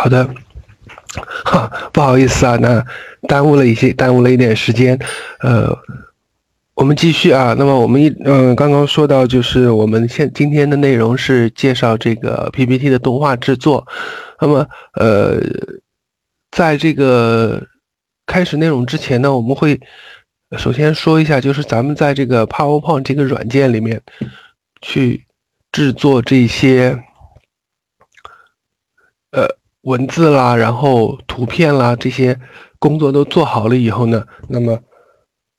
好的，哈，不好意思啊，那耽误了一些，耽误了一点时间，呃，我们继续啊。那么我们一嗯，刚刚说到就是我们现今天的内容是介绍这个 PPT 的动画制作。那么呃，在这个开始内容之前呢，我们会首先说一下，就是咱们在这个 PowerPoint 这个软件里面去制作这些呃。文字啦，然后图片啦，这些工作都做好了以后呢，那么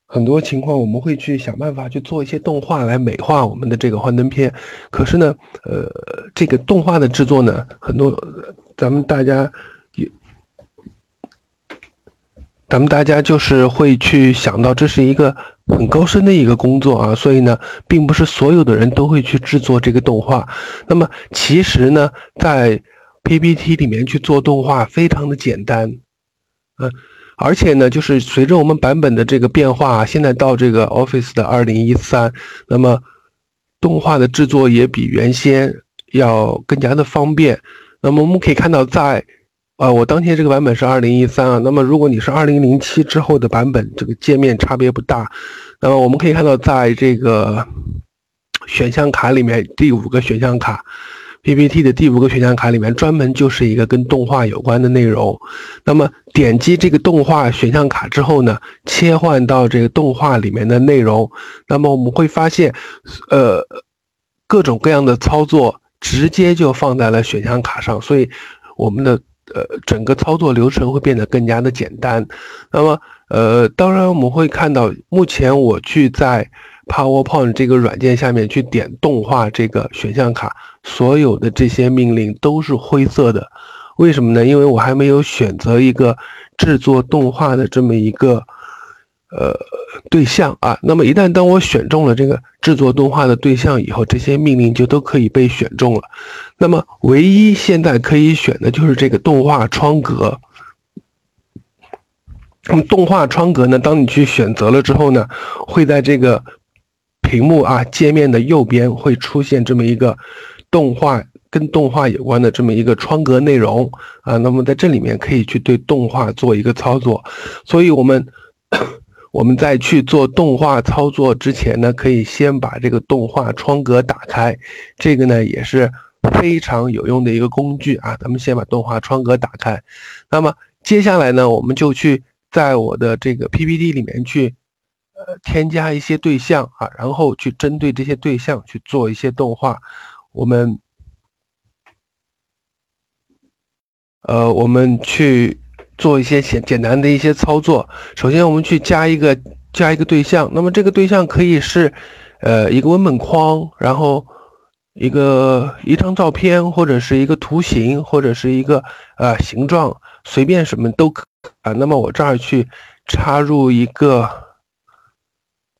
很多情况我们会去想办法去做一些动画来美化我们的这个幻灯片。可是呢，呃，这个动画的制作呢，很多咱们大家也，咱们大家就是会去想到这是一个很高深的一个工作啊，所以呢，并不是所有的人都会去制作这个动画。那么其实呢，在 PPT 里面去做动画非常的简单，嗯，而且呢，就是随着我们版本的这个变化，现在到这个 Office 的二零一三，那么动画的制作也比原先要更加的方便。那么我们可以看到，在啊，我当前这个版本是二零一三啊，那么如果你是二零零七之后的版本，这个界面差别不大。那么我们可以看到，在这个选项卡里面，第五个选项卡。PPT 的第五个选项卡里面专门就是一个跟动画有关的内容。那么点击这个动画选项卡之后呢，切换到这个动画里面的内容，那么我们会发现，呃，各种各样的操作直接就放在了选项卡上，所以我们的呃整个操作流程会变得更加的简单。那么呃，当然我们会看到，目前我去在。PowerPoint 这个软件下面去点动画这个选项卡，所有的这些命令都是灰色的，为什么呢？因为我还没有选择一个制作动画的这么一个呃对象啊。那么一旦当我选中了这个制作动画的对象以后，这些命令就都可以被选中了。那么唯一现在可以选的就是这个动画窗格。那么动画窗格呢？当你去选择了之后呢，会在这个屏幕啊，界面的右边会出现这么一个动画跟动画有关的这么一个窗格内容啊。那么在这里面可以去对动画做一个操作。所以我们 我们在去做动画操作之前呢，可以先把这个动画窗格打开。这个呢也是非常有用的一个工具啊。咱们先把动画窗格打开。那么接下来呢，我们就去在我的这个 PPT 里面去。添加一些对象啊，然后去针对这些对象去做一些动画。我们，呃，我们去做一些简简单的一些操作。首先，我们去加一个加一个对象。那么这个对象可以是，呃，一个文本框，然后一个一张照片，或者是一个图形，或者是一个呃形状，随便什么都可啊。那么我这儿去插入一个。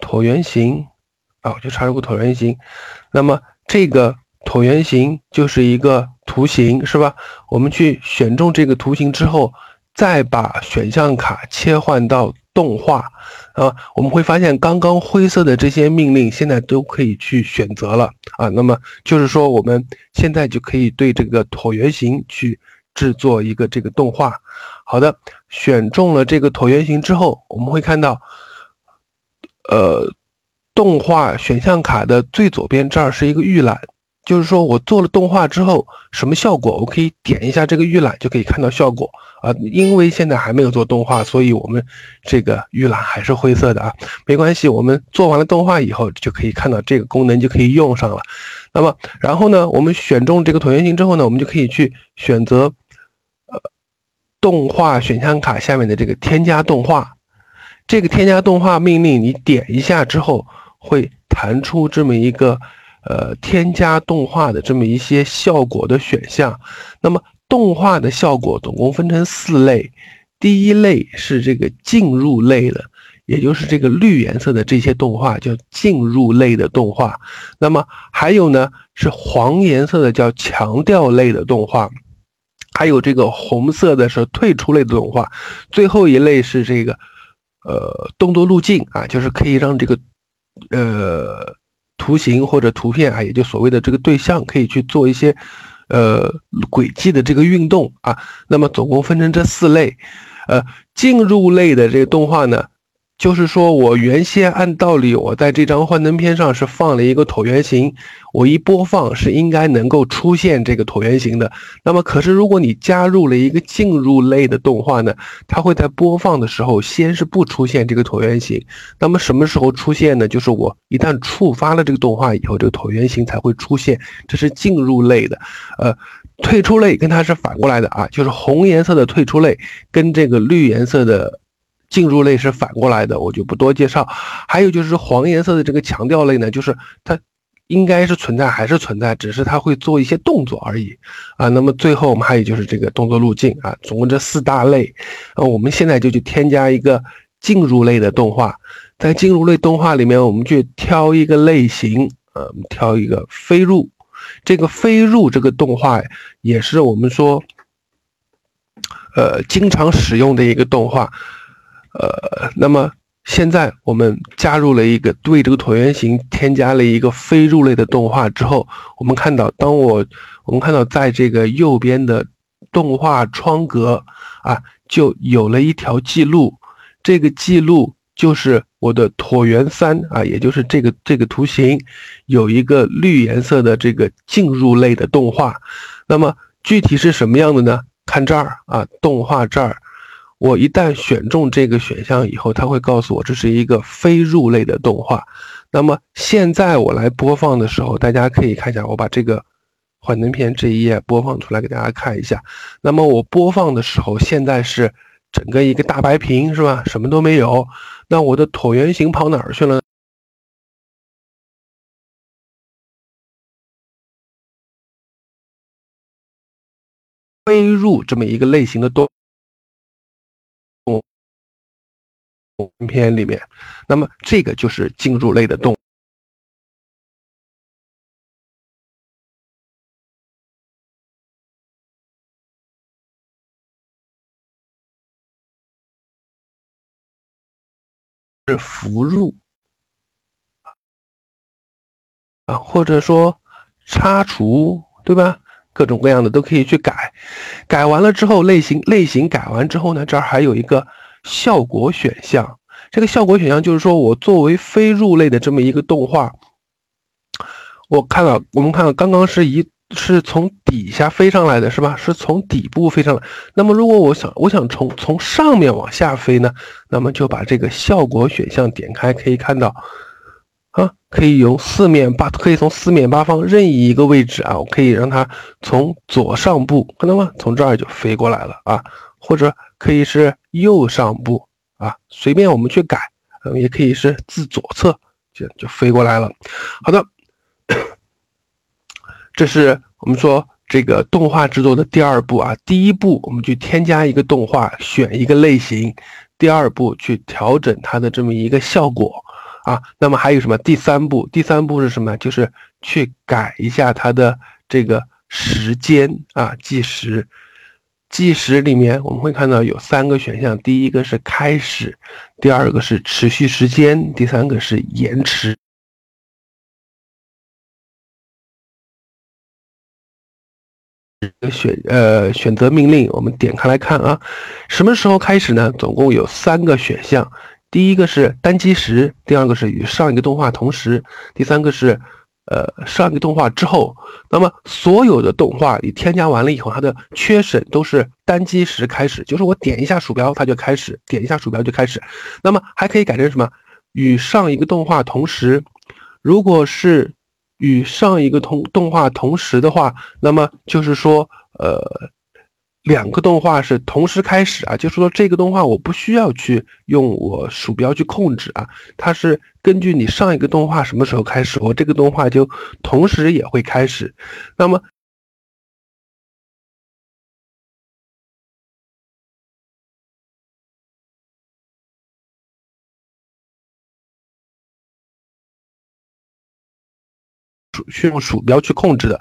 椭圆形啊，我就插入个椭圆形。那么这个椭圆形就是一个图形，是吧？我们去选中这个图形之后，再把选项卡切换到动画啊，我们会发现刚刚灰色的这些命令现在都可以去选择了啊。那么就是说，我们现在就可以对这个椭圆形去制作一个这个动画。好的，选中了这个椭圆形之后，我们会看到。呃，动画选项卡的最左边这儿是一个预览，就是说我做了动画之后什么效果，我可以点一下这个预览就可以看到效果啊。因为现在还没有做动画，所以我们这个预览还是灰色的啊，没关系，我们做完了动画以后就可以看到这个功能就可以用上了。那么，然后呢，我们选中这个椭圆形之后呢，我们就可以去选择呃动画选项卡下面的这个添加动画。这个添加动画命令，你点一下之后，会弹出这么一个，呃，添加动画的这么一些效果的选项。那么动画的效果总共分成四类，第一类是这个进入类的，也就是这个绿颜色的这些动画叫进入类的动画。那么还有呢是黄颜色的叫强调类的动画，还有这个红色的是退出类的动画，最后一类是这个。呃，动作路径啊，就是可以让这个呃图形或者图片啊，也就所谓的这个对象，可以去做一些呃轨迹的这个运动啊。那么总共分成这四类，呃，进入类的这个动画呢。就是说，我原先按道理，我在这张幻灯片上是放了一个椭圆形，我一播放是应该能够出现这个椭圆形的。那么，可是如果你加入了一个进入类的动画呢，它会在播放的时候先是不出现这个椭圆形。那么什么时候出现呢？就是我一旦触发了这个动画以后，这个椭圆形才会出现。这是进入类的，呃，退出类跟它是反过来的啊，就是红颜色的退出类跟这个绿颜色的。进入类是反过来的，我就不多介绍。还有就是黄颜色的这个强调类呢，就是它应该是存在还是存在，只是它会做一些动作而已啊。那么最后我们还有就是这个动作路径啊，总共这四大类。啊，我们现在就去添加一个进入类的动画，在进入类动画里面，我们去挑一个类型，呃，我们挑一个飞入。这个飞入这个动画也是我们说，呃，经常使用的一个动画。呃，那么现在我们加入了一个对这个椭圆形添加了一个飞入类的动画之后，我们看到，当我我们看到在这个右边的动画窗格啊，就有了一条记录，这个记录就是我的椭圆三啊，也就是这个这个图形有一个绿颜色的这个进入类的动画。那么具体是什么样的呢？看这儿啊，动画这儿。我一旦选中这个选项以后，它会告诉我这是一个非入类的动画。那么现在我来播放的时候，大家可以看一下，我把这个幻灯片这一页播放出来给大家看一下。那么我播放的时候，现在是整个一个大白屏，是吧？什么都没有。那我的椭圆形跑哪儿去了？飞入这么一个类型的动。片里面，那么这个就是进入类的动是浮入啊，或者说插除，对吧？各种各样的都可以去改。改完了之后，类型类型改完之后呢，这儿还有一个。效果选项，这个效果选项就是说我作为非入类的这么一个动画，我看到我们看到刚刚是一是从底下飞上来的是吧？是从底部飞上来。那么如果我想我想从从上面往下飞呢？那么就把这个效果选项点开，可以看到啊，可以由四面八可以从四面八方任意一个位置啊，我可以让它从左上部看到吗？从这儿就飞过来了啊，或者。可以是右上部啊，随便我们去改，嗯，也可以是自左侧，就就飞过来了。好的，这是我们说这个动画制作的第二步啊。第一步，我们去添加一个动画，选一个类型；第二步，去调整它的这么一个效果啊。那么还有什么？第三步，第三步是什么？就是去改一下它的这个时间啊，计时。计时里面我们会看到有三个选项，第一个是开始，第二个是持续时间，第三个是延迟。选呃选择命令，我们点开来看啊，什么时候开始呢？总共有三个选项，第一个是单击时，第二个是与上一个动画同时，第三个是。呃，上一个动画之后，那么所有的动画你添加完了以后，它的缺省都是单击时开始，就是我点一下鼠标它就开始，点一下鼠标就开始。那么还可以改成什么？与上一个动画同时，如果是与上一个同动画同时的话，那么就是说，呃。两个动画是同时开始啊，就是说这个动画我不需要去用我鼠标去控制啊，它是根据你上一个动画什么时候开始，我这个动画就同时也会开始。那么鼠用鼠标去控制的。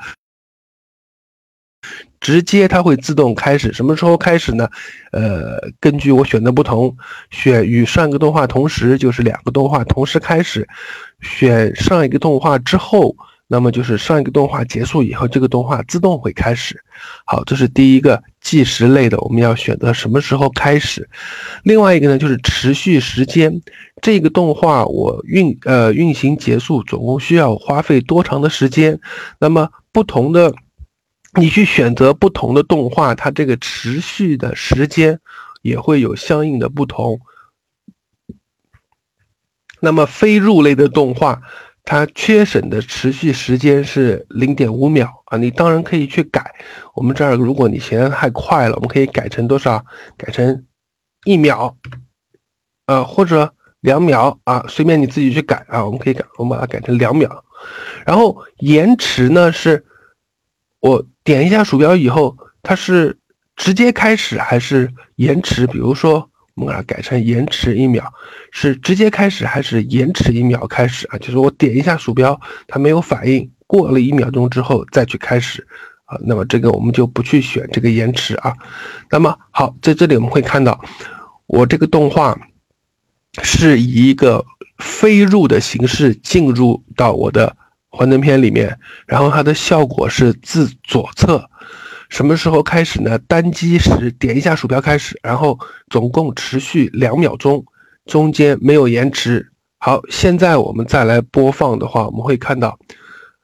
直接它会自动开始，什么时候开始呢？呃，根据我选的不同，选与上一个动画同时，就是两个动画同时开始；选上一个动画之后，那么就是上一个动画结束以后，这个动画自动会开始。好，这是第一个计时类的，我们要选择什么时候开始。另外一个呢，就是持续时间，这个动画我运呃运行结束总共需要花费多长的时间？那么不同的，你去选择不同的动画，它这个持续的时间也会有相应的不同。那么非入类的动画。它缺省的持续时间是零点五秒啊，你当然可以去改。我们这儿如果你嫌太快了，我们可以改成多少？改成一秒，呃，或者两秒啊，随便你自己去改啊。我们可以改，我们把它改成两秒。然后延迟呢，是我点一下鼠标以后，它是直接开始还是延迟？比如说。我们把它改成延迟一秒，是直接开始还是延迟一秒开始啊？就是我点一下鼠标，它没有反应，过了一秒钟之后再去开始啊。那么这个我们就不去选这个延迟啊。那么好，在这里我们会看到，我这个动画是以一个飞入的形式进入到我的幻灯片里面，然后它的效果是自左侧。什么时候开始呢？单击时点一下鼠标开始，然后总共持续两秒钟，中间没有延迟。好，现在我们再来播放的话，我们会看到，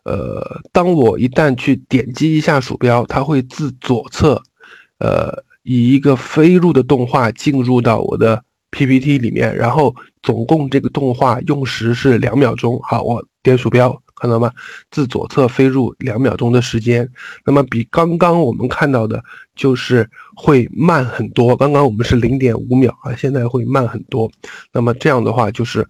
呃，当我一旦去点击一下鼠标，它会自左侧，呃，以一个飞入的动画进入到我的 PPT 里面，然后总共这个动画用时是两秒钟。好，我点鼠标。看到吗？自左侧飞入两秒钟的时间，那么比刚刚我们看到的，就是会慢很多。刚刚我们是零点五秒啊，现在会慢很多。那么这样的话，就是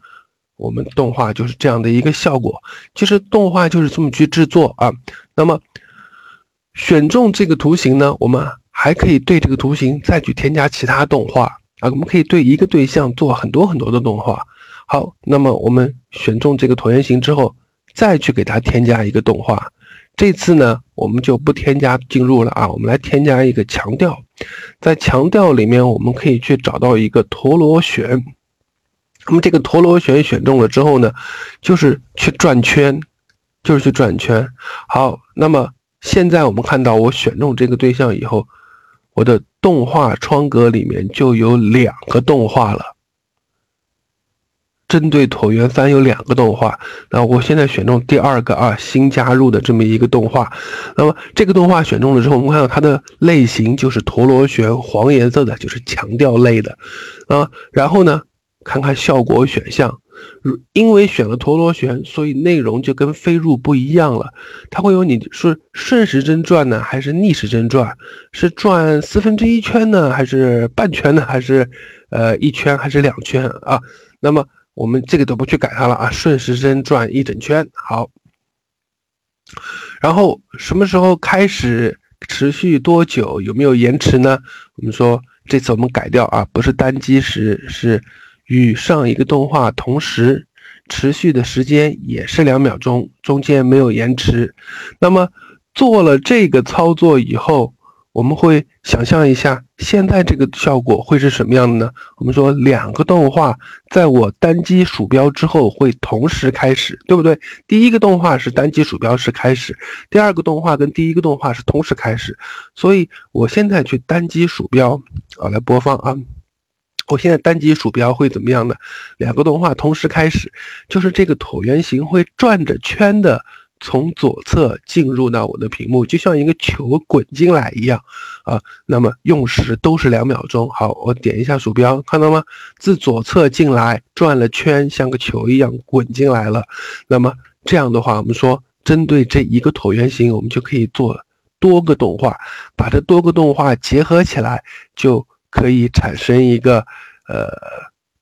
我们动画就是这样的一个效果。其实动画就是这么去制作啊。那么选中这个图形呢，我们还可以对这个图形再去添加其他动画啊。我们可以对一个对象做很多很多的动画。好，那么我们选中这个椭圆形之后。再去给它添加一个动画，这次呢，我们就不添加进入了啊，我们来添加一个强调，在强调里面，我们可以去找到一个陀螺旋，那么这个陀螺旋选中了之后呢，就是去转圈，就是去转圈。好，那么现在我们看到我选中这个对象以后，我的动画窗格里面就有两个动画了。针对椭圆三有两个动画，那我现在选中第二个啊，新加入的这么一个动画。那么这个动画选中了之后，我们看到它的类型就是陀螺旋，黄颜色的，就是强调类的啊。然后呢，看看效果选项，因为选了陀螺旋，所以内容就跟飞入不一样了。它会有你是顺时针转呢，还是逆时针转？是转四分之一圈呢，还是半圈呢，还是呃一圈，还是两圈啊？那么。我们这个都不去改它了啊，顺时针转一整圈，好。然后什么时候开始，持续多久，有没有延迟呢？我们说这次我们改掉啊，不是单击时，是与上一个动画同时，持续的时间也是两秒钟，中间没有延迟。那么做了这个操作以后。我们会想象一下，现在这个效果会是什么样的呢？我们说两个动画在我单击鼠标之后会同时开始，对不对？第一个动画是单击鼠标是开始，第二个动画跟第一个动画是同时开始。所以我现在去单击鼠标啊，来播放啊，我现在单击鼠标会怎么样呢？两个动画同时开始，就是这个椭圆形会转着圈的。从左侧进入到我的屏幕，就像一个球滚进来一样啊。那么用时都是两秒钟。好，我点一下鼠标，看到吗？自左侧进来，转了圈，像个球一样滚进来了。那么这样的话，我们说针对这一个椭圆形，我们就可以做多个动画，把这多个动画结合起来，就可以产生一个呃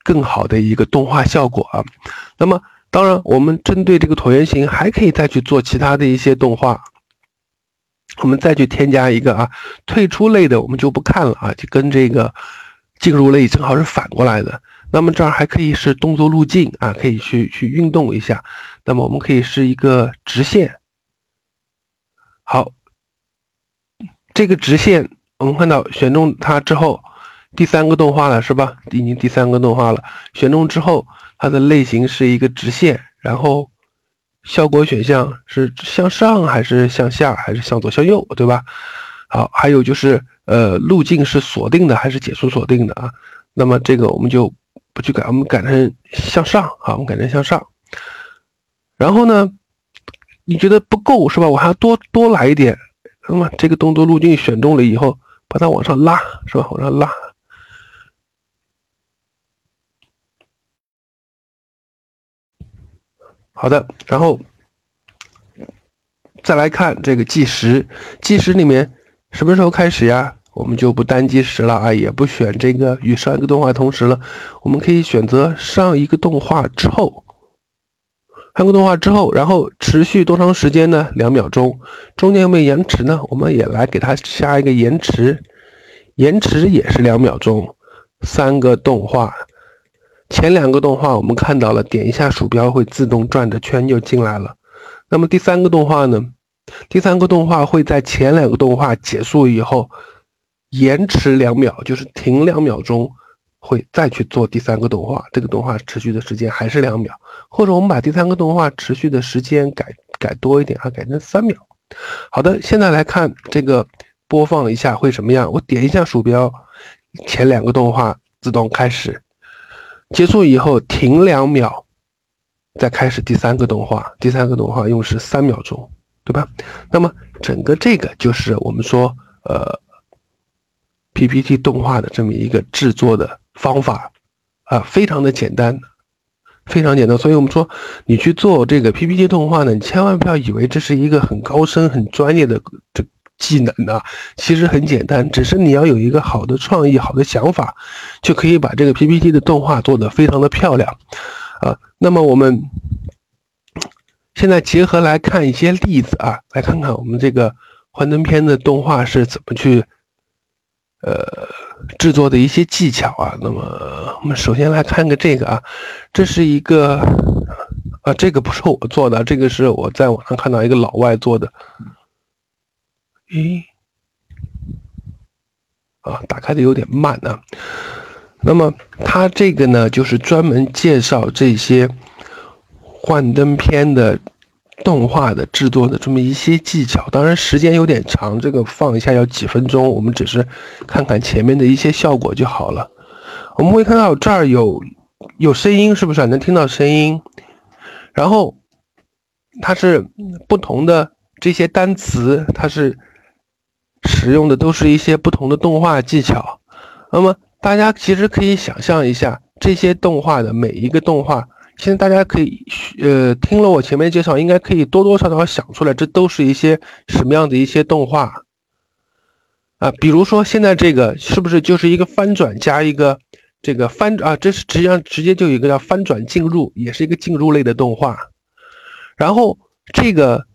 更好的一个动画效果啊。那么。当然，我们针对这个椭圆形还可以再去做其他的一些动画。我们再去添加一个啊，退出类的我们就不看了啊，就跟这个进入类正好是反过来的。那么这儿还可以是动作路径啊，可以去去运动一下。那么我们可以是一个直线。好，这个直线我们看到选中它之后，第三个动画了是吧？已经第三个动画了，选中之后。它的类型是一个直线，然后效果选项是向上还是向下还是向左向右，对吧？好，还有就是呃路径是锁定的还是解除锁定的啊？那么这个我们就不去改，我们改成向上啊，我们改成向上。然后呢，你觉得不够是吧？我还要多多来一点。那么这个动作路径选中了以后，把它往上拉是吧？往上拉。好的，然后再来看这个计时，计时里面什么时候开始呀？我们就不单计时了啊，也不选这个与上一个动画同时了，我们可以选择上一个动画之后，上个动画之后，然后持续多长时间呢？两秒钟，中间有没有延迟呢？我们也来给它加一个延迟，延迟也是两秒钟，三个动画。前两个动画我们看到了，点一下鼠标会自动转着圈就进来了。那么第三个动画呢？第三个动画会在前两个动画结束以后延迟两秒，就是停两秒钟，会再去做第三个动画。这个动画持续的时间还是两秒，或者我们把第三个动画持续的时间改改多一点啊，改成三秒。好的，现在来看这个播放一下会什么样？我点一下鼠标，前两个动画自动开始。结束以后停两秒，再开始第三个动画。第三个动画用时三秒钟，对吧？那么整个这个就是我们说呃 PPT 动画的这么一个制作的方法啊，非常的简单，非常简单。所以我们说你去做这个 PPT 动画呢，你千万不要以为这是一个很高深、很专业的这。技能呢，其实很简单，只是你要有一个好的创意、好的想法，就可以把这个 PPT 的动画做得非常的漂亮啊。那么我们现在结合来看一些例子啊，来看看我们这个幻灯片的动画是怎么去呃制作的一些技巧啊。那么我们首先来看个这个啊，这是一个啊，这个不是我做的，这个是我在网上看到一个老外做的。咦，啊，打开的有点慢啊。那么它这个呢，就是专门介绍这些幻灯片的动画的制作的这么一些技巧。当然时间有点长，这个放一下要几分钟，我们只是看看前面的一些效果就好了。我们会看到这儿有有声音，是不是能听到声音？然后它是不同的这些单词，它是。使用的都是一些不同的动画技巧，那么大家其实可以想象一下，这些动画的每一个动画，现在大家可以呃听了我前面介绍，应该可以多多少少想出来，这都是一些什么样的一些动画啊？比如说现在这个是不是就是一个翻转加一个这个翻啊？这是实际上直接就有一个叫翻转进入，也是一个进入类的动画，然后这个。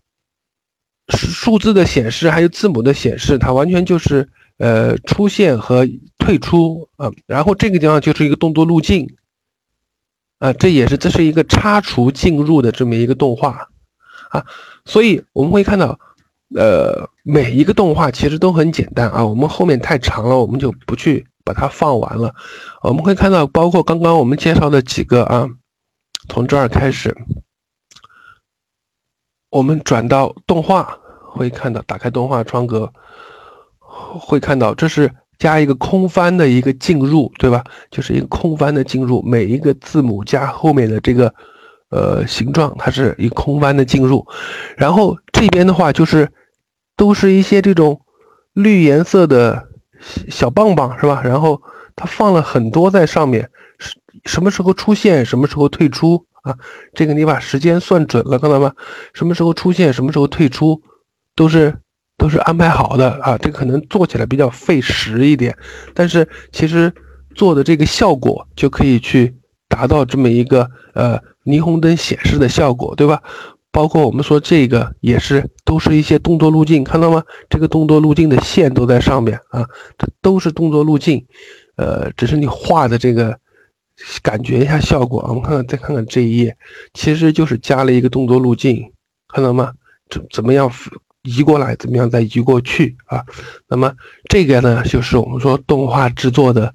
数字的显示还有字母的显示，它完全就是呃出现和退出啊。然后这个地方就是一个动作路径啊，这也是这是一个插除进入的这么一个动画啊。所以我们会看到，呃，每一个动画其实都很简单啊。我们后面太长了，我们就不去把它放完了。我们会看到，包括刚刚我们介绍的几个啊，从这儿开始。我们转到动画，会看到打开动画窗格，会看到这是加一个空翻的一个进入，对吧？就是一个空翻的进入，每一个字母加后面的这个呃形状，它是一个空翻的进入。然后这边的话就是都是一些这种绿颜色的小棒棒，是吧？然后它放了很多在上面，什什么时候出现，什么时候退出。啊，这个你把时间算准了，看到吗？什么时候出现，什么时候退出，都是都是安排好的啊。这可能做起来比较费时一点，但是其实做的这个效果就可以去达到这么一个呃霓虹灯显示的效果，对吧？包括我们说这个也是都是一些动作路径，看到吗？这个动作路径的线都在上面啊，这都是动作路径，呃，只是你画的这个。感觉一下效果啊，我们看看，再看看这一页，其实就是加了一个动作路径，看到吗？怎怎么样移过来，怎么样再移过去啊？那么这个呢，就是我们说动画制作的，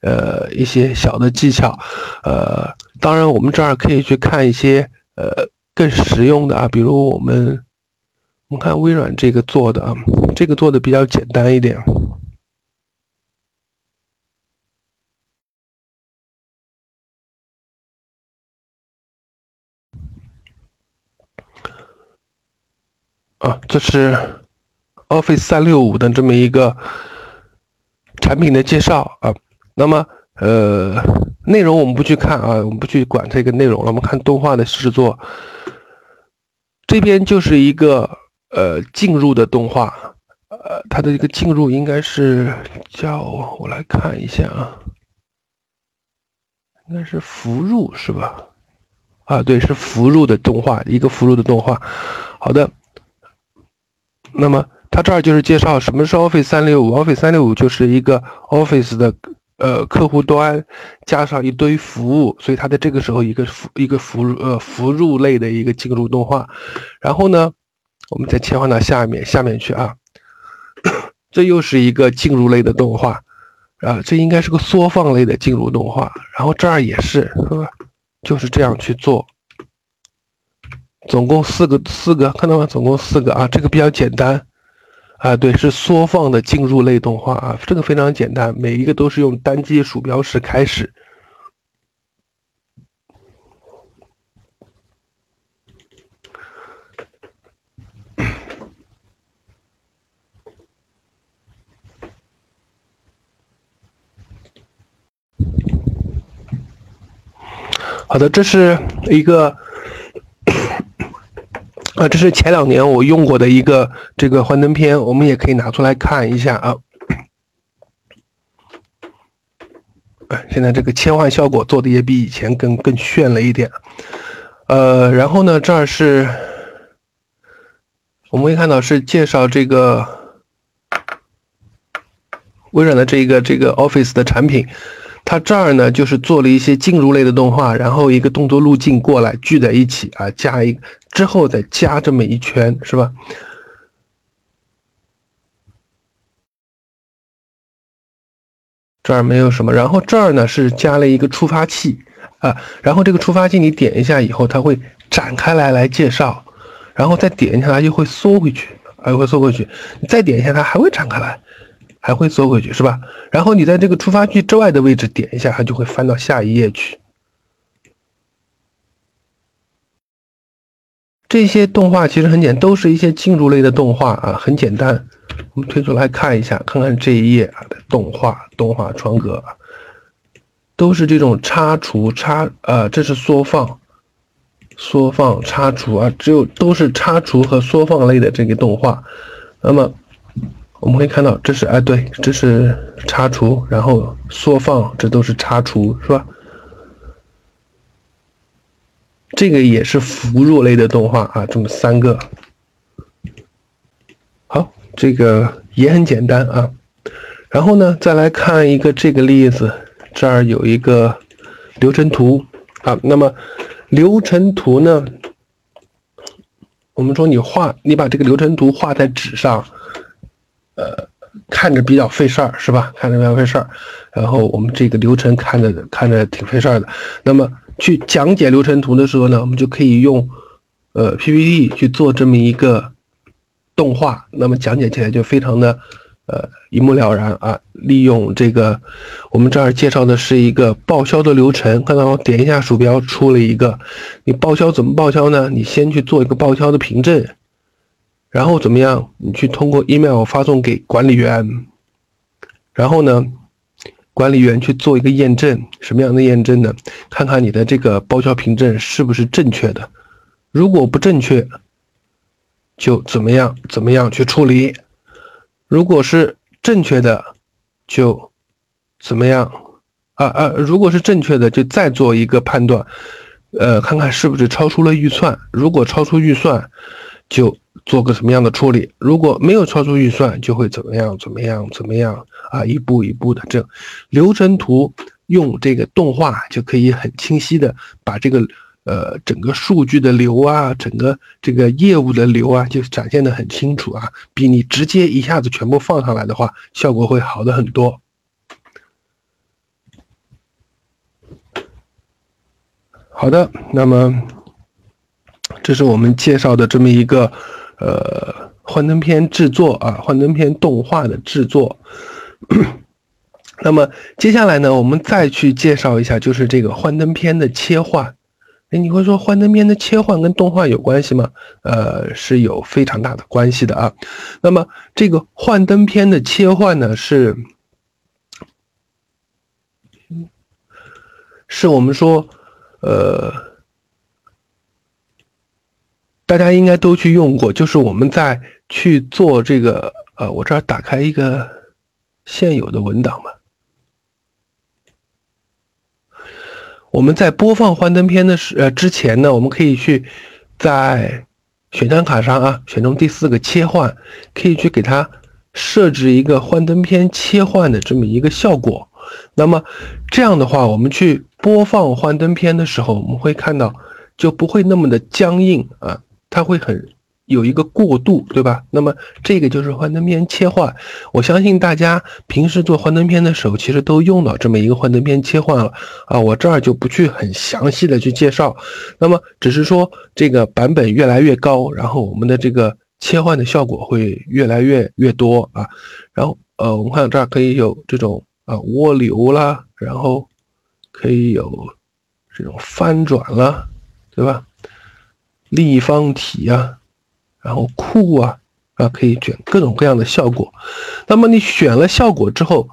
呃，一些小的技巧，呃，当然我们这儿可以去看一些，呃，更实用的啊，比如我们我们看微软这个做的啊，这个做的比较简单一点。啊，这是 Office 三六五的这么一个产品的介绍啊。那么，呃，内容我们不去看啊，我们不去管这个内容了。我们看动画的制作，这边就是一个呃进入的动画，呃，它的一个进入应该是叫我来看一下啊，应该是浮入是吧？啊，对，是浮入的动画，一个浮入的动画。好的。那么它这儿就是介绍什么是 Office 三六五，Office 三六五就是一个 Office 的呃客户端加上一堆服务，所以它在这个时候一个服一个服呃服入类的一个进入动画。然后呢，我们再切换到下面下面去啊，这又是一个进入类的动画啊，这应该是个缩放类的进入动画。然后这儿也是是吧？就是这样去做。总共四个，四个看到吗？总共四个啊，这个比较简单啊，对，是缩放的进入类动画啊，这个非常简单，每一个都是用单击鼠标式开始。好的，这是一个。啊，这是前两年我用过的一个这个幻灯片，我们也可以拿出来看一下啊。现在这个切换效果做的也比以前更更炫了一点。呃，然后呢，这儿是我们可以看到是介绍这个微软的这个这个 Office 的产品。它这儿呢，就是做了一些进入类的动画，然后一个动作路径过来聚在一起啊，加一之后再加这么一圈，是吧？这儿没有什么，然后这儿呢是加了一个触发器啊，然后这个触发器你点一下以后，它会展开来来介绍，然后再点一下它就会缩回去，还会缩回去，你再点一下它还会展开来。还会缩回去是吧？然后你在这个触发器之外的位置点一下，它就会翻到下一页去。这些动画其实很简，都是一些进入类的动画啊，很简单。我们推出来看一下，看看这一页啊的动画，动画窗格都是这种插除插啊，这是缩放、缩放、插除啊，只有都是插除和缩放类的这个动画。那么。我们可以看到，这是哎，对，这是插除，然后缩放，这都是插除，是吧？这个也是辅助类的动画啊，这么三个。好，这个也很简单啊。然后呢，再来看一个这个例子，这儿有一个流程图啊。那么流程图呢，我们说你画，你把这个流程图画在纸上。呃，看着比较费事儿，是吧？看着比较费事儿，然后我们这个流程看着看着挺费事儿的。那么去讲解流程图的时候呢，我们就可以用呃 PPT 去做这么一个动画，那么讲解起来就非常的呃一目了然啊。利用这个，我们这儿介绍的是一个报销的流程，看到我点一下鼠标出了一个，你报销怎么报销呢？你先去做一个报销的凭证。然后怎么样？你去通过 email 发送给管理员，然后呢，管理员去做一个验证，什么样的验证呢？看看你的这个报销凭证是不是正确的，如果不正确，就怎么样怎么样去处理；如果是正确的，就怎么样啊啊？如果是正确的，就再做一个判断，呃，看看是不是超出了预算。如果超出预算，就。做个什么样的处理？如果没有超出预算，就会怎么样？怎么样？怎么样？啊，一步一步的这流程图，用这个动画就可以很清晰的把这个呃整个数据的流啊，整个这个业务的流啊，就展现的很清楚啊，比你直接一下子全部放上来的话，效果会好的很多。好的，那么。这是我们介绍的这么一个呃幻灯片制作啊，幻灯片动画的制作。那么接下来呢，我们再去介绍一下，就是这个幻灯片的切换。哎，你会说幻灯片的切换跟动画有关系吗？呃，是有非常大的关系的啊。那么这个幻灯片的切换呢，是是我们说，呃，大家应该都去用过，就是我们在去做这个，呃，我这儿打开一个现有的文档吧。我们在播放幻灯片的时呃之前呢，我们可以去在选项卡上啊选中第四个切换，可以去给它设置一个幻灯片切换的这么一个效果。那么这样的话，我们去播放幻灯片的时候，我们会看到就不会那么的僵硬啊，它会很。有一个过渡，对吧？那么这个就是幻灯片切换。我相信大家平时做幻灯片的时候，其实都用到这么一个幻灯片切换了啊。我这儿就不去很详细的去介绍，那么只是说这个版本越来越高，然后我们的这个切换的效果会越来越越多啊。然后呃，我们看这儿可以有这种啊涡流啦，然后可以有这种翻转啦，对吧？立方体呀。然后库啊啊，可以选各种各样的效果。那么你选了效果之后，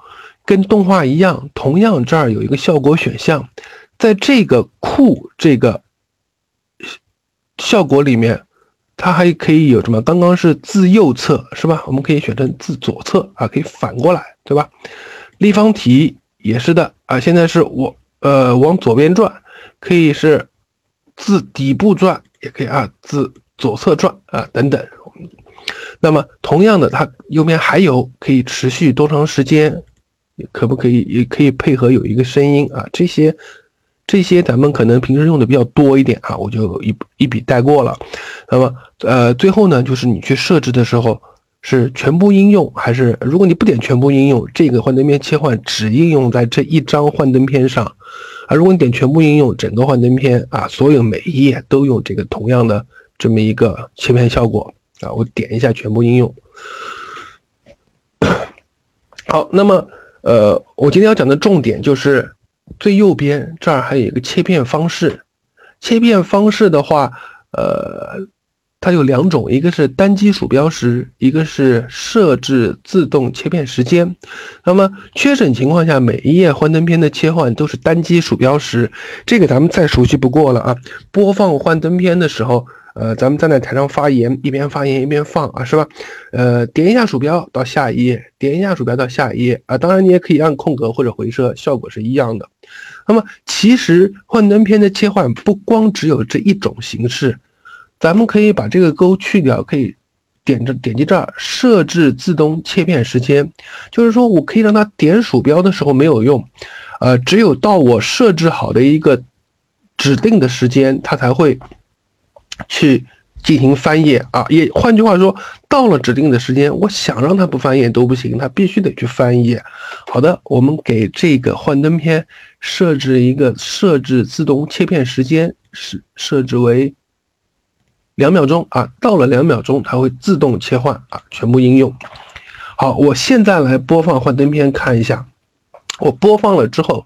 跟动画一样，同样这儿有一个效果选项，在这个库这个效果里面，它还可以有什么？刚刚是自右侧是吧？我们可以选成自左侧啊，可以反过来，对吧？立方体也是的啊，现在是我呃往左边转，可以是自底部转，也可以啊自。左侧转啊，等等。那么同样的，它右边还有可以持续多长时间？可不可以也可以配合有一个声音啊？这些这些咱们可能平时用的比较多一点啊，我就一一笔带过了。那么呃，最后呢，就是你去设置的时候是全部应用，还是如果你不点全部应用，这个幻灯片切换只应用在这一张幻灯片上啊。如果你点全部应用，整个幻灯片啊，所有每一页都用这个同样的。这么一个切片效果啊，我点一下全部应用。好，那么呃，我今天要讲的重点就是最右边这儿还有一个切片方式。切片方式的话，呃，它有两种，一个是单击鼠标时，一个是设置自动切片时间。那么缺省情况下，每一页幻灯片的切换都是单击鼠标时，这个咱们再熟悉不过了啊。播放幻灯片的时候。呃，咱们站在台上发言，一边发言一边放啊，是吧？呃，点一下鼠标到下一页，点一下鼠标到下一页啊。当然，你也可以按空格或者回车，效果是一样的。那么，其实幻灯片的切换不光只有这一种形式，咱们可以把这个勾去掉，可以点着点击这儿设置自动切片时间，就是说我可以让它点鼠标的时候没有用，呃，只有到我设置好的一个指定的时间，它才会。去进行翻页啊，也换句话说，到了指定的时间，我想让它不翻页都不行，它必须得去翻页。好的，我们给这个幻灯片设置一个设置自动切片时间，是设置为两秒钟啊，到了两秒钟它会自动切换啊，全部应用。好，我现在来播放幻灯片看一下，我播放了之后，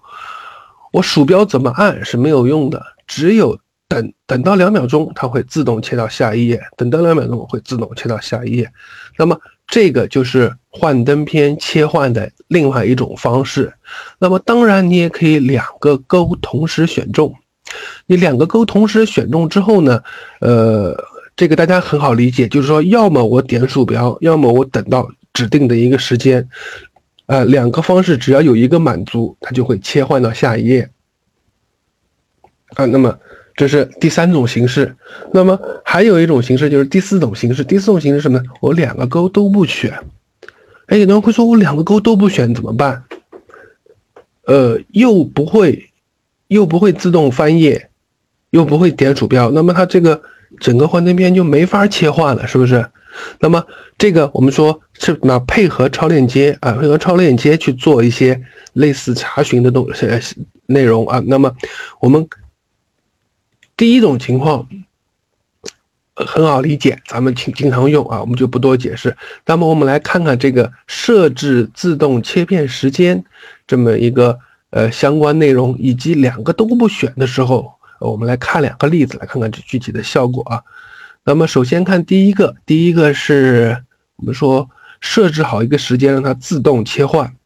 我鼠标怎么按是没有用的，只有。等等到两秒钟，它会自动切到下一页。等到两秒钟，会自动切到下一页。那么这个就是幻灯片切换的另外一种方式。那么当然，你也可以两个勾同时选中。你两个勾同时选中之后呢，呃，这个大家很好理解，就是说，要么我点鼠标，要么我等到指定的一个时间。呃，两个方式只要有一个满足，它就会切换到下一页。啊，那么。这是第三种形式，那么还有一种形式就是第四种形式。第四种形式什么呢？我两个勾都不选。哎，有人会说，我两个勾都不选怎么办？呃，又不会，又不会自动翻页，又不会点鼠标，那么它这个整个幻灯片就没法切换了，是不是？那么这个我们说是那配合超链接啊，配合超链接去做一些类似查询的东西内容啊。那么我们。第一种情况，很好理解，咱们经经常用啊，我们就不多解释。那么我们来看看这个设置自动切片时间这么一个呃相关内容，以及两个都不选的时候，我们来看两个例子，来看看这具体的效果啊。那么首先看第一个，第一个是我们说设置好一个时间，让它自动切换。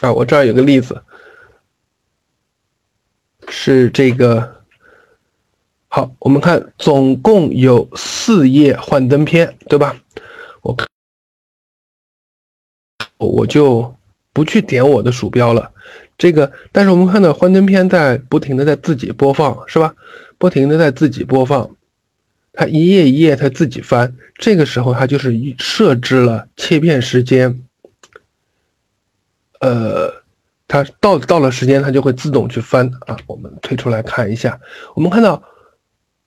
啊，我这儿有个例子。是这个，好，我们看总共有四页幻灯片，对吧？我我就不去点我的鼠标了。这个，但是我们看到幻灯片在不停的在自己播放，是吧？不停的在自己播放，它一页一页它自己翻。这个时候它就是设置了切片时间，呃。它到到了时间，它就会自动去翻啊。我们退出来看一下，我们看到，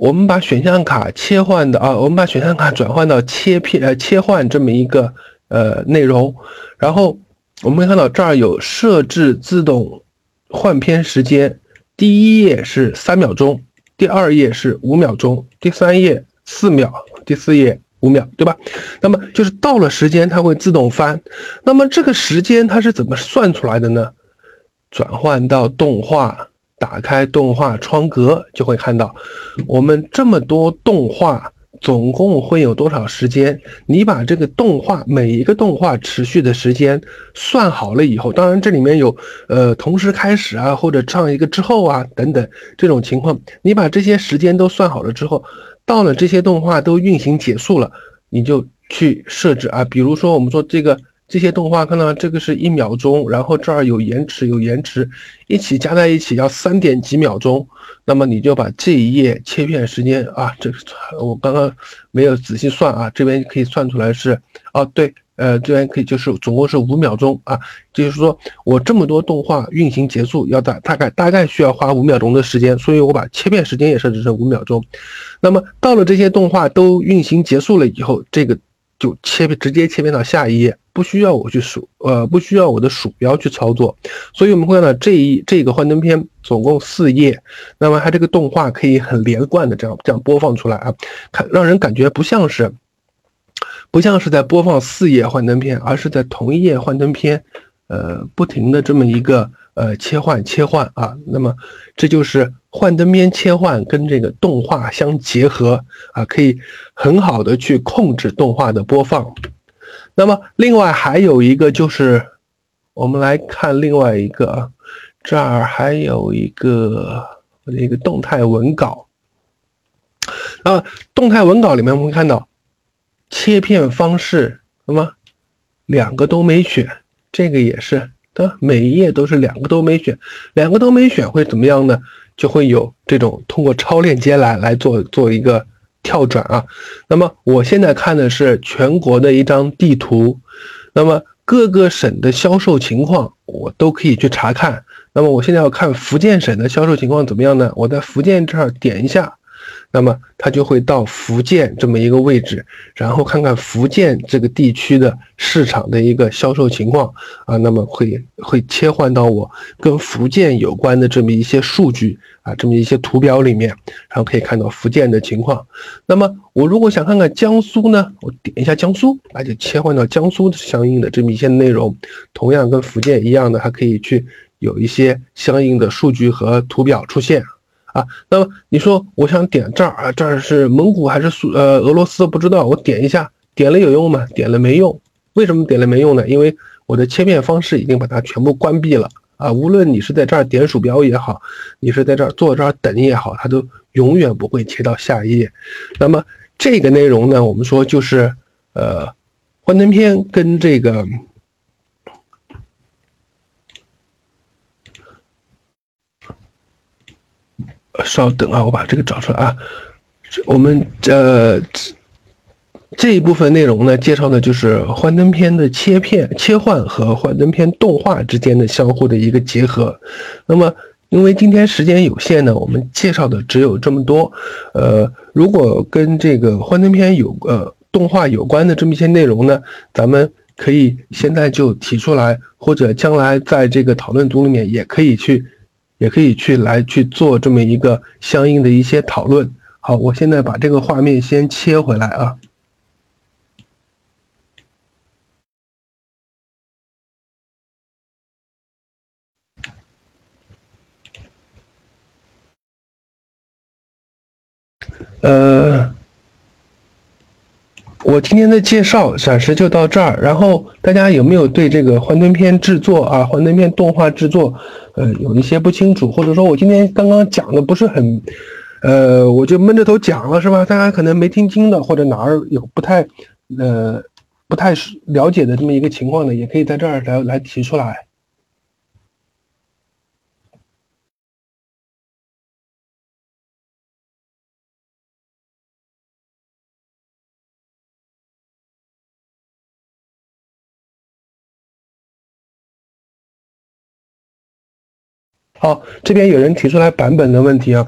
我们把选项卡切换的啊，我们把选项卡转换到切片呃切换这么一个呃内容，然后我们看到这儿有设置自动换片时间，第一页是三秒钟，第二页是五秒钟，第三页四秒，第四页。五秒，对吧？那么就是到了时间，它会自动翻。那么这个时间它是怎么算出来的呢？转换到动画，打开动画窗格，就会看到我们这么多动画总共会有多少时间。你把这个动画每一个动画持续的时间算好了以后，当然这里面有呃同时开始啊，或者上一个之后啊等等这种情况，你把这些时间都算好了之后，到了这些动画都运行结束了，你就去设置啊，比如说我们说这个。这些动画看到这个是一秒钟，然后这儿有延迟，有延迟，一起加在一起要三点几秒钟。那么你就把这一页切片时间啊，这我刚刚没有仔细算啊，这边可以算出来是哦，对，呃，这边可以就是总共是五秒钟啊，就是说我这么多动画运行结束要大大概大概需要花五秒钟的时间，所以我把切片时间也设置成五秒钟。那么到了这些动画都运行结束了以后，这个。就切直接切片到下一页，不需要我去鼠呃，不需要我的鼠标去操作，所以我们会看到这一这个幻灯片总共四页，那么它这个动画可以很连贯的这样这样播放出来啊，看让人感觉不像是不像是在播放四页幻灯片，而是在同一页幻灯片，呃，不停的这么一个呃切换切换啊，那么这就是。幻灯片切换跟这个动画相结合啊，可以很好的去控制动画的播放。那么另外还有一个就是，我们来看另外一个啊，这儿还有一个我的一个动态文稿啊，动态文稿里面我们看到切片方式，那么两个都没选，这个也是的，每一页都是两个都没选，两个都没选会怎么样呢？就会有这种通过超链接来来做做一个跳转啊。那么我现在看的是全国的一张地图，那么各个省的销售情况我都可以去查看。那么我现在要看福建省的销售情况怎么样呢？我在福建这儿点一下。那么它就会到福建这么一个位置，然后看看福建这个地区的市场的一个销售情况啊，那么会会切换到我跟福建有关的这么一些数据啊，这么一些图表里面，然后可以看到福建的情况。那么我如果想看看江苏呢，我点一下江苏，那就切换到江苏相应的这么一些内容，同样跟福建一样的，还可以去有一些相应的数据和图表出现。啊，那么你说我想点这儿啊，这儿是蒙古还是苏呃俄罗斯？不知道，我点一下，点了有用吗？点了没用？为什么点了没用呢？因为我的切片方式已经把它全部关闭了啊！无论你是在这儿点鼠标也好，你是在这儿坐这儿等也好，它都永远不会切到下一页。那么这个内容呢，我们说就是呃幻灯片跟这个。稍等啊，我把这个找出来啊。我们呃这一部分内容呢，介绍的就是幻灯片的切片切换和幻灯片动画之间的相互的一个结合。那么，因为今天时间有限呢，我们介绍的只有这么多。呃，如果跟这个幻灯片有呃动画有关的这么一些内容呢，咱们可以现在就提出来，或者将来在这个讨论组里面也可以去。也可以去来去做这么一个相应的一些讨论。好，我现在把这个画面先切回来啊。呃，我今天的介绍暂时就到这儿。然后大家有没有对这个幻灯片制作啊、幻灯片动画制作，呃，有一些不清楚，或者说我今天刚刚讲的不是很，呃，我就闷着头讲了是吧？大家可能没听清的，或者哪儿有不太，呃，不太了解的这么一个情况呢，也可以在这儿来来提出来。好，这边有人提出来版本的问题啊，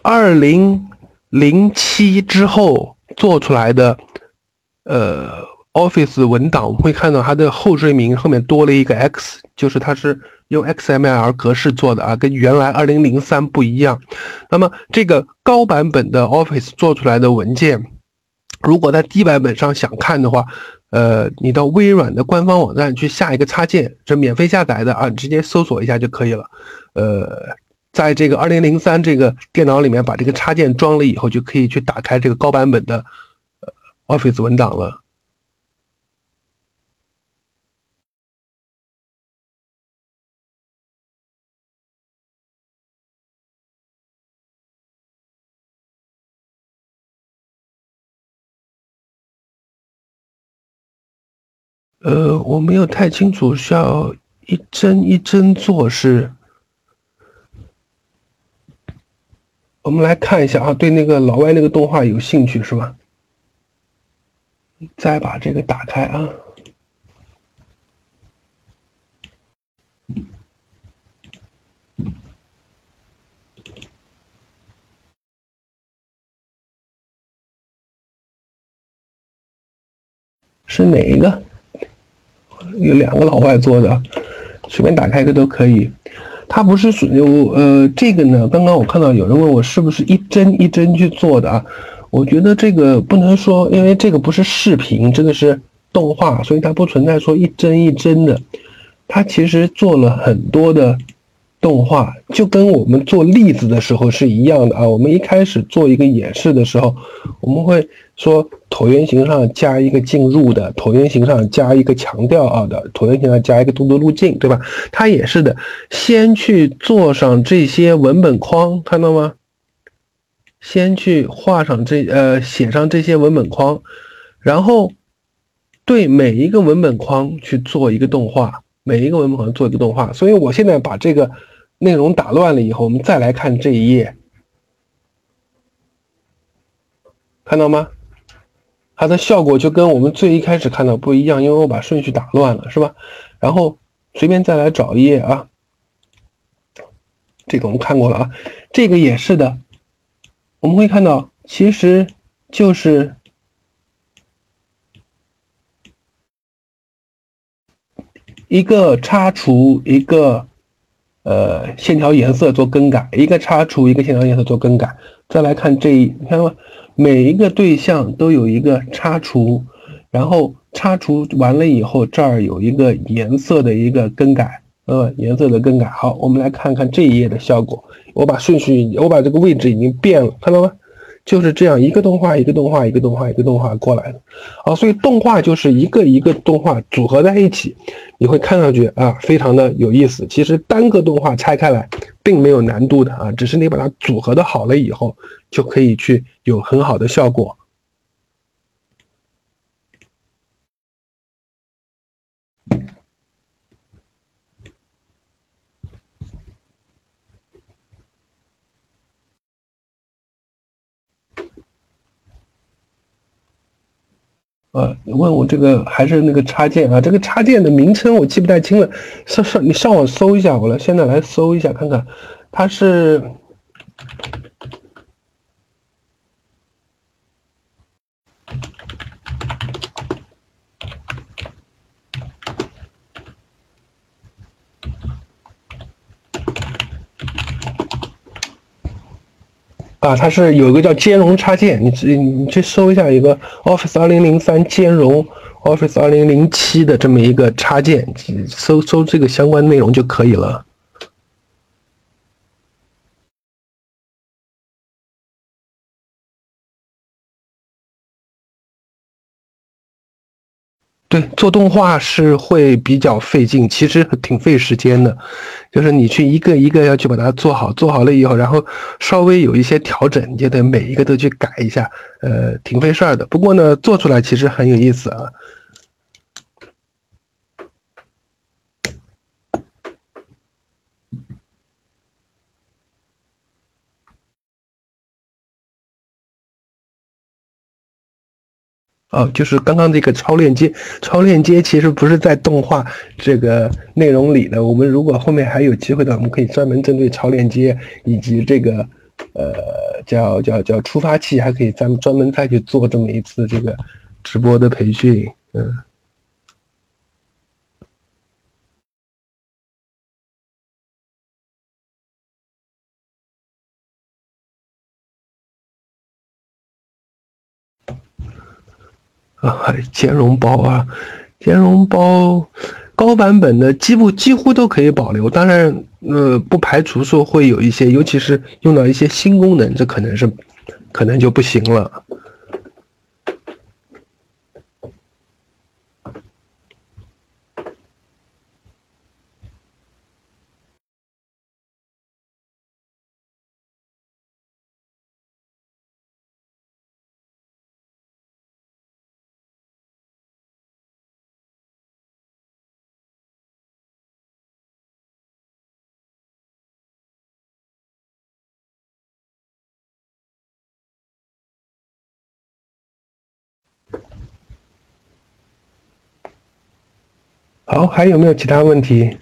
二零零七之后做出来的呃 Office 文档，我们会看到它的后缀名后面多了一个 X，就是它是用 XML 格式做的啊，跟原来二零零三不一样。那么这个高版本的 Office 做出来的文件，如果在低版本上想看的话，呃，你到微软的官方网站去下一个插件，这免费下载的啊，直接搜索一下就可以了。呃，在这个二零零三这个电脑里面把这个插件装了以后，就可以去打开这个高版本的 Office 文档了。呃，我没有太清楚，需要一帧一帧做是。我们来看一下啊，对那个老外那个动画有兴趣是吧？再把这个打开啊，是哪一个？有两个老外做的，随便打开一个都可以。它不是属于呃这个呢？刚刚我看到有人问我是不是一帧一帧去做的啊？我觉得这个不能说，因为这个不是视频，这个是动画，所以它不存在说一帧一帧的。它其实做了很多的。动画就跟我们做例子的时候是一样的啊。我们一开始做一个演示的时候，我们会说椭圆形上加一个进入的，椭圆形上加一个强调啊的，椭圆形上加一个动作路径，对吧？它也是的，先去做上这些文本框，看到吗？先去画上这呃写上这些文本框，然后对每一个文本框去做一个动画，每一个文本框做一个动画。所以我现在把这个。内容打乱了以后，我们再来看这一页，看到吗？它的效果就跟我们最一开始看到不一样，因为我把顺序打乱了，是吧？然后随便再来找一页啊，这个我们看过了啊，这个也是的，我们会看到其实就是一个插除一个。呃，线条颜色做更改，一个擦除，一个线条颜色做更改。再来看这一，你看到吗？每一个对象都有一个擦除，然后擦除完了以后，这儿有一个颜色的一个更改，呃，颜色的更改。好，我们来看看这一页的效果。我把顺序，我把这个位置已经变了，看到吗？就是这样一个动画一个动画一个动画一个动画过来的，啊，所以动画就是一个一个动画组合在一起，你会看上去啊非常的有意思。其实单个动画拆开来并没有难度的啊，只是你把它组合的好了以后，就可以去有很好的效果。呃，你问我这个还是那个插件啊？这个插件的名称我记不太清了，上上你上网搜一下，我来现在来搜一下看看，它是。啊，它是有一个叫兼容插件，你你你去搜一下一个 Office 二零零三兼容 Office 二零零七的这么一个插件，搜搜这个相关内容就可以了。对，做动画是会比较费劲，其实挺费时间的。就是你去一个一个要去把它做好，做好了以后，然后稍微有一些调整，你就得每一个都去改一下，呃，挺费事儿的。不过呢，做出来其实很有意思啊。哦，就是刚刚这个超链接，超链接其实不是在动画这个内容里的。我们如果后面还有机会的，我们可以专门针对超链接以及这个，呃，叫叫叫触发器，还可以咱们专门再去做这么一次这个直播的培训，嗯。啊，兼容包啊，兼容包，高版本的几乎几乎都可以保留，当然，呃，不排除说会有一些，尤其是用到一些新功能，这可能是，可能就不行了。好，还有没有其他问题？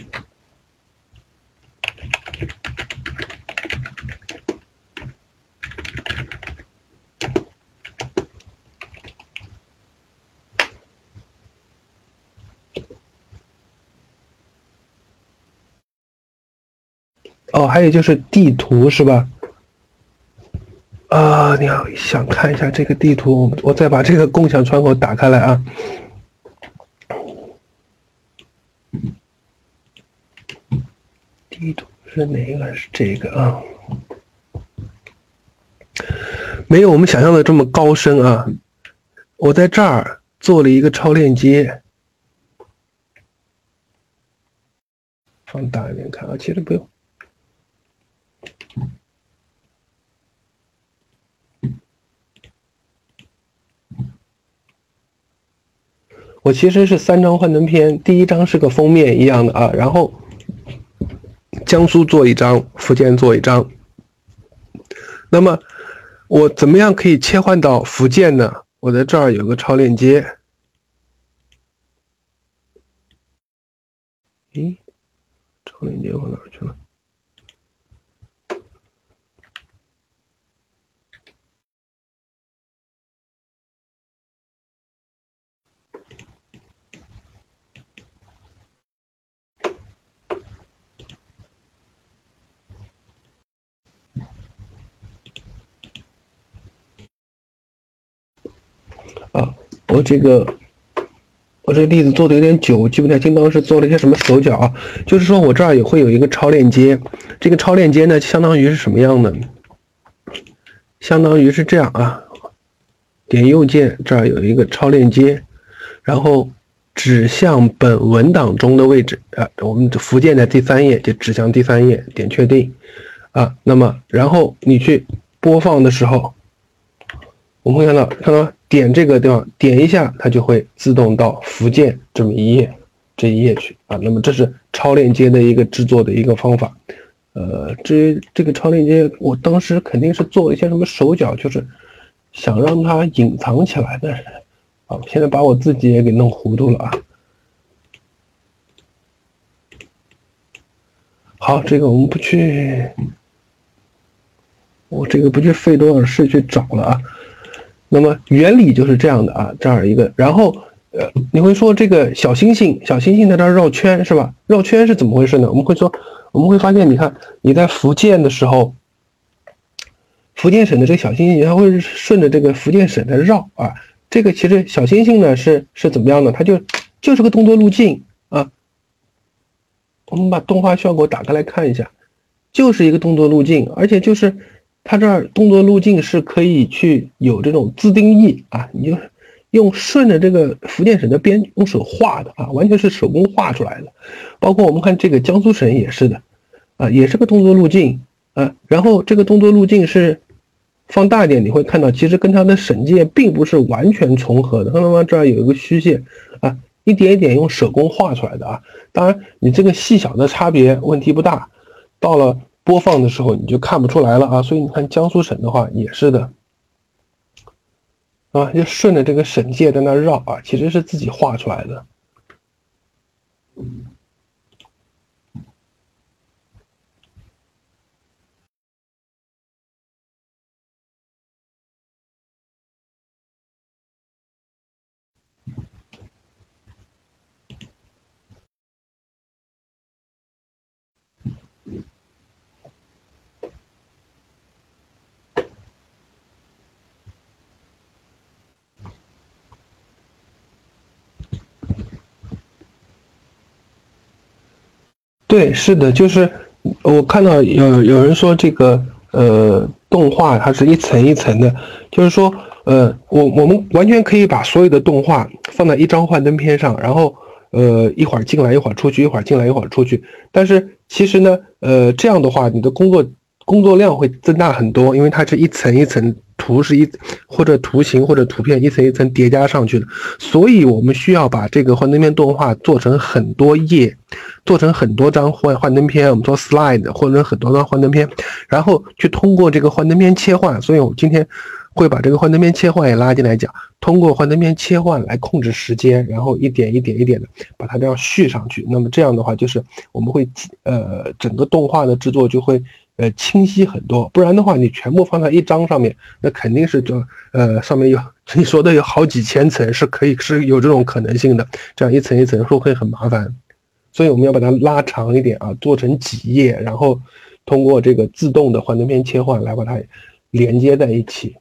哦，还有就是地图是吧？啊，你好，想看一下这个地图，我再把这个共享窗口打开来啊。地图是哪个？是这个啊？没有我们想象的这么高深啊！我在这儿做了一个超链接，放大一点看啊，其实不用。我其实是三张幻灯片，第一张是个封面一样的啊，然后。江苏做一张，福建做一张。那么我怎么样可以切换到福建呢？我在这儿有个超链接。咦，超链接跑哪去了？啊，我这个，我这个例子做的有点久，记不太清当时做了一些什么手脚啊。就是说我这儿也会有一个超链接，这个超链接呢，相当于是什么样的？相当于是这样啊，点右键，这儿有一个超链接，然后指向本文档中的位置啊，我们福建的第三页就指向第三页，点确定啊。那么然后你去播放的时候，我们会看到看到。点这个地方，点一下，它就会自动到福建这么一页，这一页去啊。那么这是超链接的一个制作的一个方法。呃，至于这个超链接，我当时肯定是做一些什么手脚，就是想让它隐藏起来的。啊，现在把我自己也给弄糊涂了啊。好，这个我们不去，我这个不去费多少事去找了啊。那么原理就是这样的啊，这样一个，然后呃，你会说这个小星星，小星星在这绕圈是吧？绕圈是怎么回事呢？我们会说，我们会发现，你看你在福建的时候，福建省的这个小星星，它会顺着这个福建省的绕啊。这个其实小星星呢是是怎么样呢？它就就是个动作路径啊。我们把动画效果打开来看一下，就是一个动作路径，而且就是它这儿动作路径是可以去有这种自定义啊，你就用顺着这个福建省的边用手画的啊，完全是手工画出来的。包括我们看这个江苏省也是的啊，也是个动作路径啊，然后这个动作路径是。放大一点，你会看到，其实跟它的省界并不是完全重合的。看到吗？这儿有一个虚线啊，一点一点用手工画出来的啊。当然，你这个细小的差别问题不大，到了播放的时候你就看不出来了啊。所以你看江苏省的话也是的啊，就顺着这个省界在那绕啊，其实是自己画出来的。对，是的，就是我看到有有人说这个呃动画它是一层一层的，就是说呃我我们完全可以把所有的动画放在一张幻灯片上，然后呃一会儿进来一会儿出去，一会儿进来一会儿出去，但是其实呢呃这样的话你的工作工作量会增大很多，因为它是一层一层。图是一或者图形或者图片一层一层叠加上去的，所以我们需要把这个幻灯片动画做成很多页，做成很多张幻幻灯片，我们做 slide 或者很多张幻灯片，然后去通过这个幻灯片切换。所以我今天会把这个幻灯片切换也拉进来讲，通过幻灯片切换来控制时间，然后一点一点一点的把它这样续上去。那么这样的话，就是我们会呃整个动画的制作就会。呃，清晰很多，不然的话，你全部放在一张上面，那肯定是就呃上面有你说的有好几千层，是可以是有这种可能性的，这样一层一层会会很麻烦，所以我们要把它拉长一点啊，做成几页，然后通过这个自动的幻灯片切换来把它连接在一起。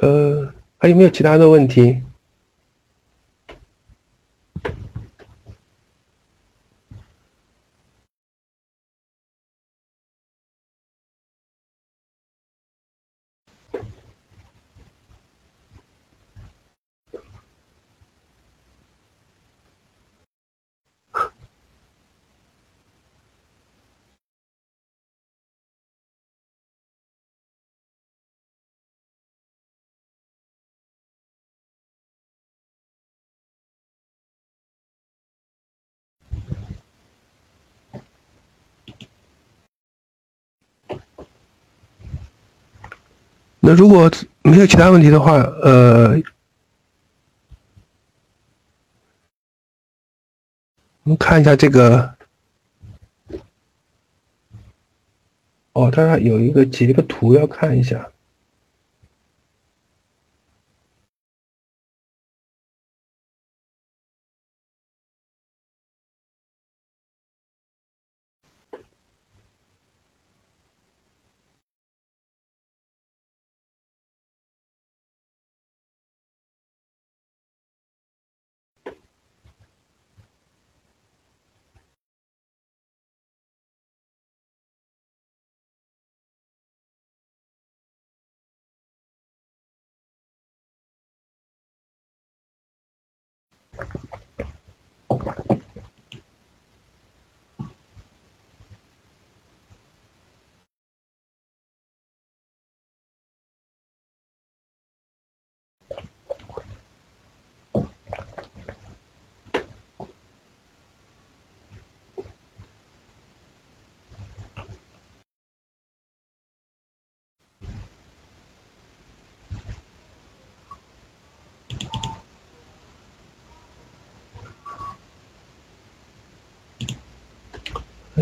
呃，还有没有其他的问题？如果没有其他问题的话，呃，我们看一下这个，哦，它有一个截个图要看一下。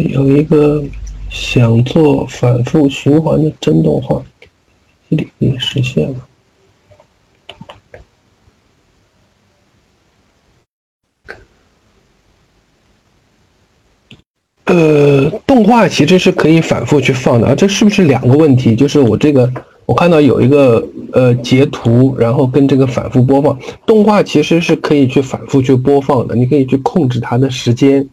有一个想做反复循环的真动画，这里可以实现了。呃，动画其实是可以反复去放的啊，这是不是两个问题？就是我这个，我看到有一个呃截图，然后跟这个反复播放，动画其实是可以去反复去播放的，你可以去控制它的时间，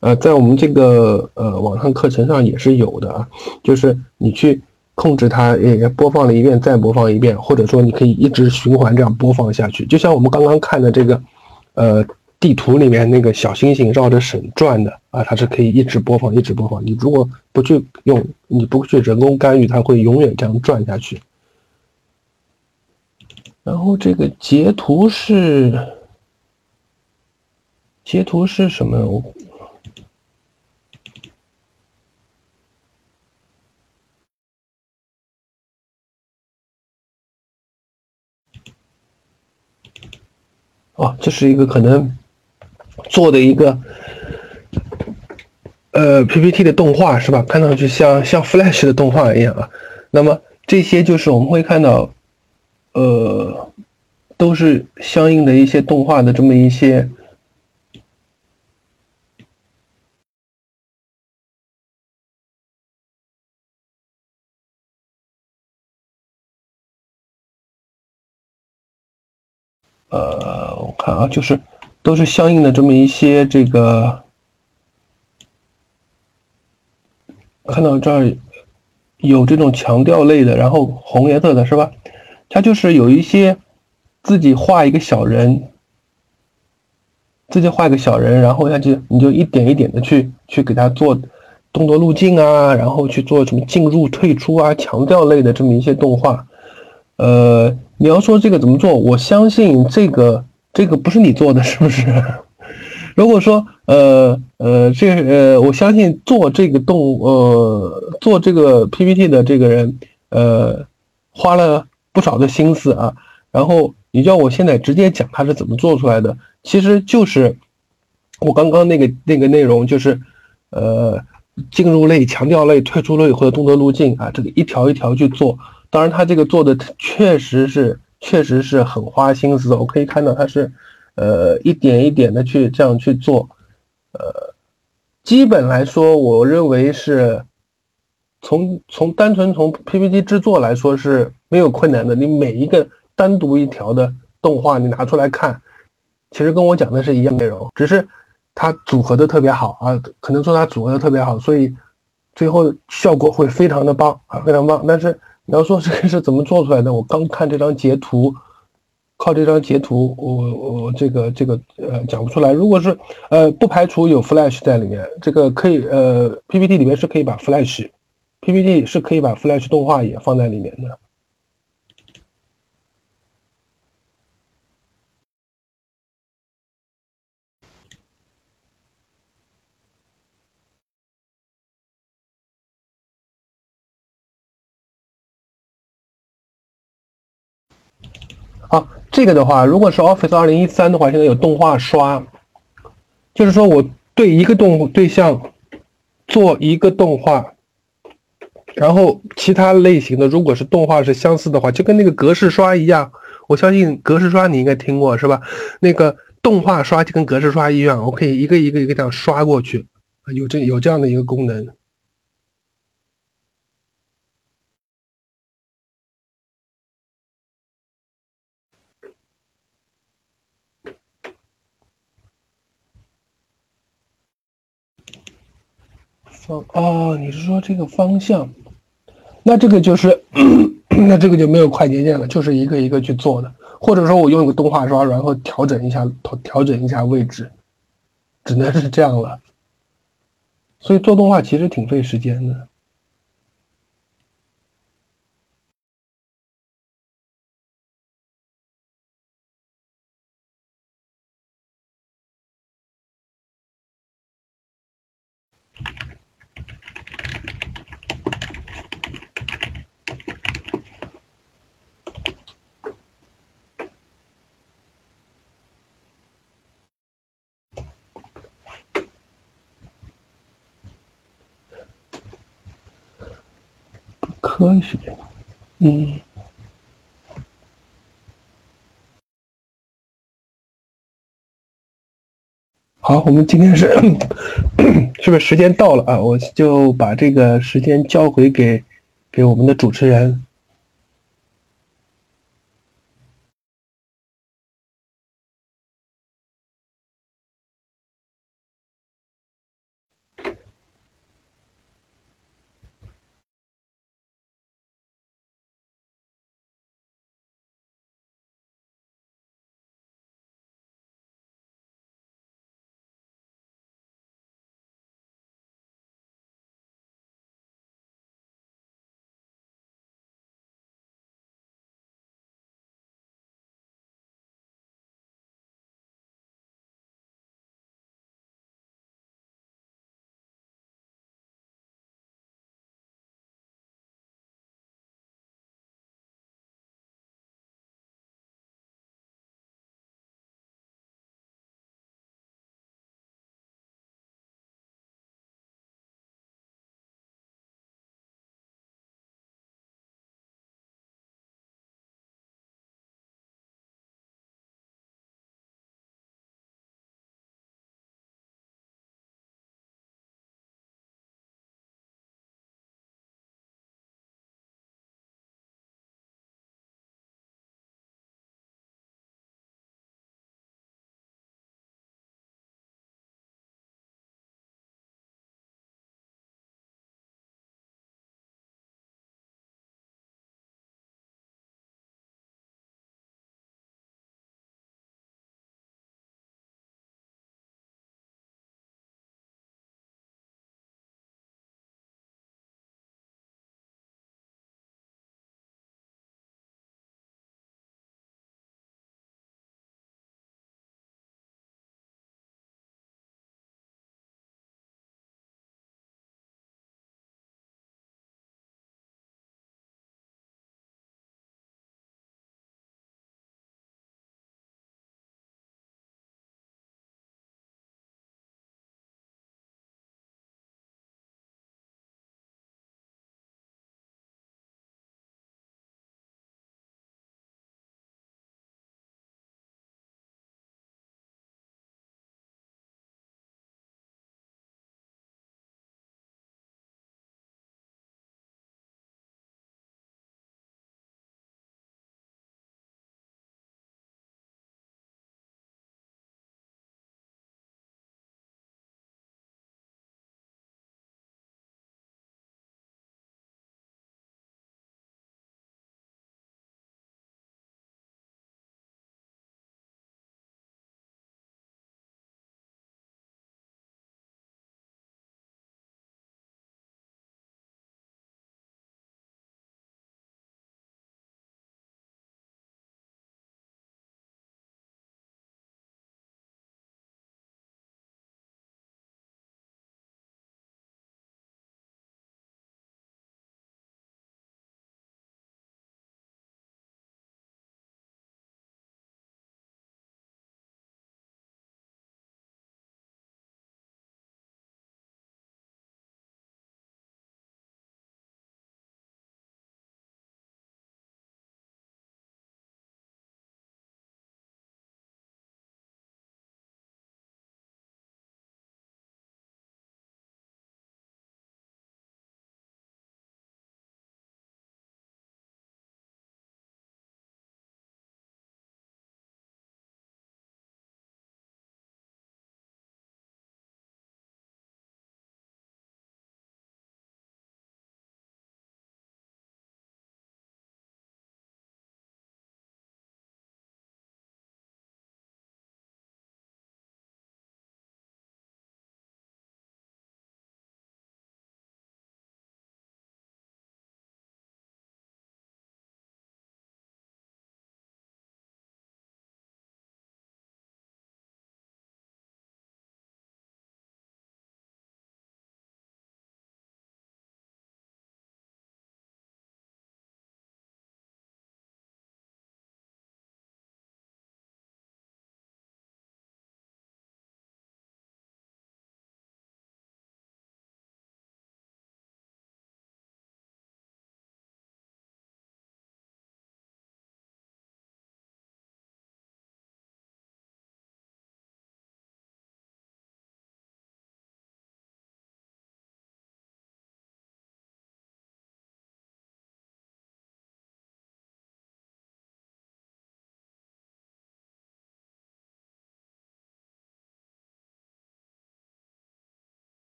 呃，在我们这个呃网上课程上也是有的啊，就是你去控制它，也播放了一遍再播放一遍，或者说你可以一直循环这样播放下去，就像我们刚刚看的这个，呃。地图里面那个小星星绕着省转的啊，它是可以一直播放，一直播放。你如果不去用，你不去人工干预，它会永远这样转下去。然后这个截图是截图是什么？我哦，这是一个可能。做的一个呃 PPT 的动画是吧？看上去像像 Flash 的动画一样啊。那么这些就是我们会看到，呃，都是相应的一些动画的这么一些呃，看啊，就是。都是相应的这么一些这个，看到这儿有这种强调类的，然后红颜色的是吧？它就是有一些自己画一个小人，自己画一个小人，然后他就你就一点一点的去去给他做动作路径啊，然后去做什么进入退出啊，强调类的这么一些动画。呃，你要说这个怎么做，我相信这个。这个不是你做的，是不是？如果说，呃呃，这呃，我相信做这个动，呃，做这个 PPT 的这个人，呃，花了不少的心思啊。然后你叫我现在直接讲他是怎么做出来的，其实就是我刚刚那个那个内容，就是呃，进入类、强调类、退出类或者动作路径啊，这个一条一条去做。当然，他这个做的确实是。确实是很花心思，我可以看到他是，呃，一点一点的去这样去做，呃，基本来说，我认为是，从从单纯从 PPT 制作来说是没有困难的。你每一个单独一条的动画，你拿出来看，其实跟我讲的是一样内容，只是它组合的特别好啊，可能说它组合的特别好，所以最后效果会非常的棒啊，非常棒。但是。你要说这个是怎么做出来的？我刚看这张截图，靠这张截图，我我这个这个呃讲不出来。如果是呃不排除有 Flash 在里面，这个可以呃 PPT 里面是可以把 Flash，PPT 是可以把 Flash 动画也放在里面的。好，这个的话，如果是 Office 二零一三的话，现在有动画刷，就是说我对一个动对象做一个动画，然后其他类型的如果是动画是相似的话，就跟那个格式刷一样。我相信格式刷你应该听过是吧？那个动画刷就跟格式刷一样，我可以一个一个一个这样刷过去，有这有这样的一个功能。哦，你是说这个方向？那这个就是，那这个就没有快捷键了，就是一个一个去做的，或者说我用一个动画刷，然后调整一下调调整一下位置，只能是这样了。所以做动画其实挺费时间的。科学，嗯。好，我们今天是 是不是时间到了啊？我就把这个时间交回给给我们的主持人。